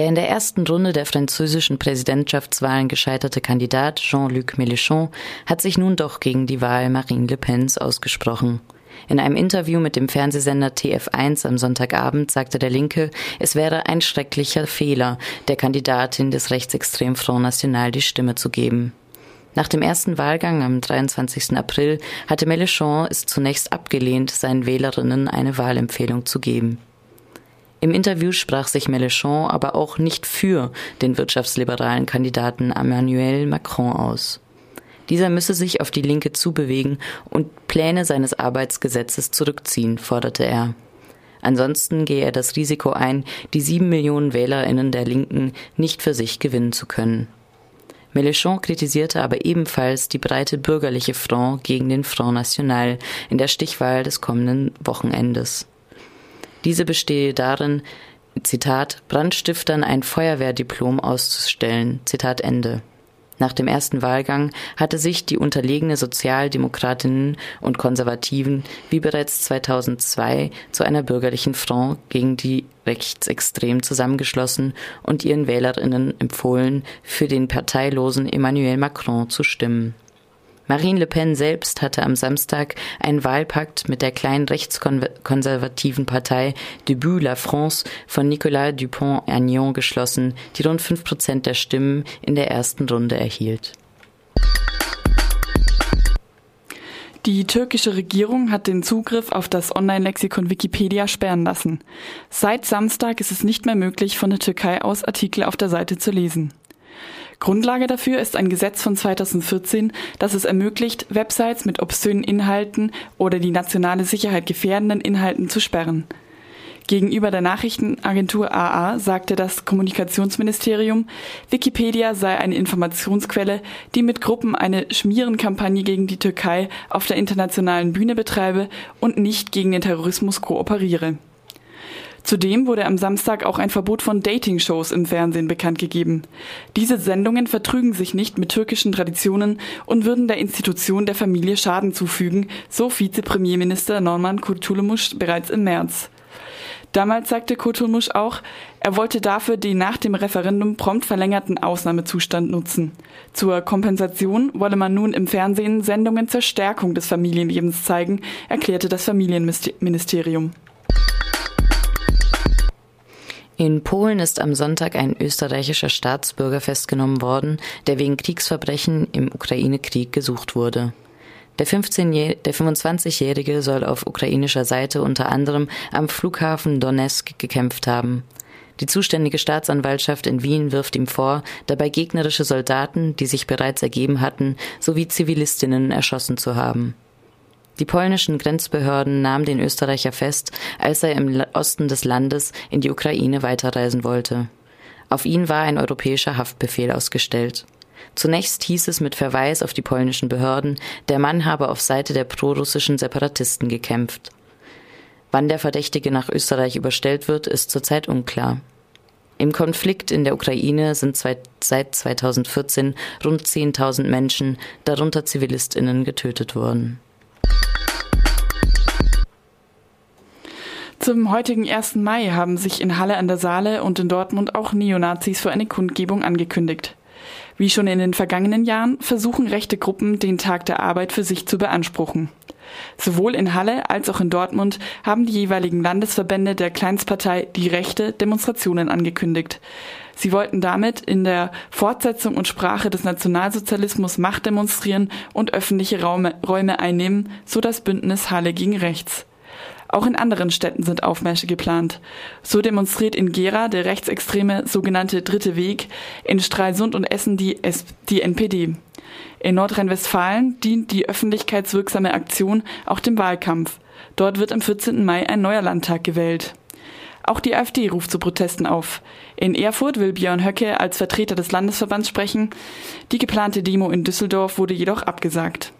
Der in der ersten Runde der französischen Präsidentschaftswahlen gescheiterte Kandidat Jean-Luc Mélenchon hat sich nun doch gegen die Wahl Marine Le Pens ausgesprochen. In einem Interview mit dem Fernsehsender TF1 am Sonntagabend sagte der Linke, es wäre ein schrecklicher Fehler, der Kandidatin des rechtsextremen Front National die Stimme zu geben. Nach dem ersten Wahlgang am 23. April hatte Mélenchon es zunächst abgelehnt, seinen Wählerinnen eine Wahlempfehlung zu geben. Im Interview sprach sich Mélenchon aber auch nicht für den wirtschaftsliberalen Kandidaten Emmanuel Macron aus. Dieser müsse sich auf die Linke zubewegen und Pläne seines Arbeitsgesetzes zurückziehen, forderte er. Ansonsten gehe er das Risiko ein, die sieben Millionen Wählerinnen der Linken nicht für sich gewinnen zu können. Mélenchon kritisierte aber ebenfalls die breite bürgerliche Front gegen den Front National in der Stichwahl des kommenden Wochenendes. Diese bestehe darin, Zitat, Brandstiftern ein Feuerwehrdiplom auszustellen. Zitat Ende. Nach dem ersten Wahlgang hatte sich die unterlegene Sozialdemokratinnen und Konservativen wie bereits 2002 zu einer bürgerlichen Front gegen die Rechtsextremen zusammengeschlossen und ihren Wählerinnen empfohlen, für den parteilosen Emmanuel Macron zu stimmen. Marine Le Pen selbst hatte am Samstag einen Wahlpakt mit der kleinen rechtskonservativen Partei Debut la France von Nicolas Dupont-Aignan geschlossen, die rund fünf Prozent der Stimmen in der ersten Runde erhielt. Die türkische Regierung hat den Zugriff auf das Online-Lexikon Wikipedia sperren lassen. Seit Samstag ist es nicht mehr möglich, von der Türkei aus Artikel auf der Seite zu lesen. Grundlage dafür ist ein Gesetz von 2014, das es ermöglicht, Websites mit obszönen Inhalten oder die nationale Sicherheit gefährdenden Inhalten zu sperren. Gegenüber der Nachrichtenagentur AA sagte das Kommunikationsministerium, Wikipedia sei eine Informationsquelle, die mit Gruppen eine Schmierenkampagne gegen die Türkei auf der internationalen Bühne betreibe und nicht gegen den Terrorismus kooperiere. Zudem wurde am Samstag auch ein Verbot von Dating-Shows im Fernsehen bekannt gegeben. Diese Sendungen vertrügen sich nicht mit türkischen Traditionen und würden der Institution der Familie Schaden zufügen, so Vizepremierminister Norman Kurtulmuş bereits im März. Damals sagte Kurtulmuş auch, er wollte dafür den nach dem Referendum prompt verlängerten Ausnahmezustand nutzen. Zur Kompensation wolle man nun im Fernsehen Sendungen zur Stärkung des Familienlebens zeigen, erklärte das Familienministerium. In Polen ist am Sonntag ein österreichischer Staatsbürger festgenommen worden, der wegen Kriegsverbrechen im Ukraine-Krieg gesucht wurde. Der, 15 der 25-Jährige soll auf ukrainischer Seite unter anderem am Flughafen Donetsk gekämpft haben. Die zuständige Staatsanwaltschaft in Wien wirft ihm vor, dabei gegnerische Soldaten, die sich bereits ergeben hatten, sowie Zivilistinnen erschossen zu haben. Die polnischen Grenzbehörden nahmen den Österreicher fest, als er im Osten des Landes in die Ukraine weiterreisen wollte. Auf ihn war ein europäischer Haftbefehl ausgestellt. Zunächst hieß es mit Verweis auf die polnischen Behörden, der Mann habe auf Seite der prorussischen Separatisten gekämpft. Wann der Verdächtige nach Österreich überstellt wird, ist zurzeit unklar. Im Konflikt in der Ukraine sind seit 2014 rund 10.000 Menschen, darunter Zivilistinnen, getötet worden. Zum heutigen 1. Mai haben sich in Halle an der Saale und in Dortmund auch Neonazis für eine Kundgebung angekündigt. Wie schon in den vergangenen Jahren versuchen rechte Gruppen, den Tag der Arbeit für sich zu beanspruchen. Sowohl in Halle als auch in Dortmund haben die jeweiligen Landesverbände der Kleinstpartei Die Rechte Demonstrationen angekündigt. Sie wollten damit in der Fortsetzung und Sprache des Nationalsozialismus Macht demonstrieren und öffentliche Räume, einnehmen, so das Bündnis Halle gegen Rechts. Auch in anderen Städten sind Aufmärsche geplant. So demonstriert in Gera der rechtsextreme sogenannte Dritte Weg, in Stralsund und Essen die, S die NPD. In Nordrhein-Westfalen dient die öffentlichkeitswirksame Aktion auch dem Wahlkampf. Dort wird am 14. Mai ein neuer Landtag gewählt. Auch die AfD ruft zu Protesten auf. In Erfurt will Björn Höcke als Vertreter des Landesverbands sprechen. Die geplante Demo in Düsseldorf wurde jedoch abgesagt.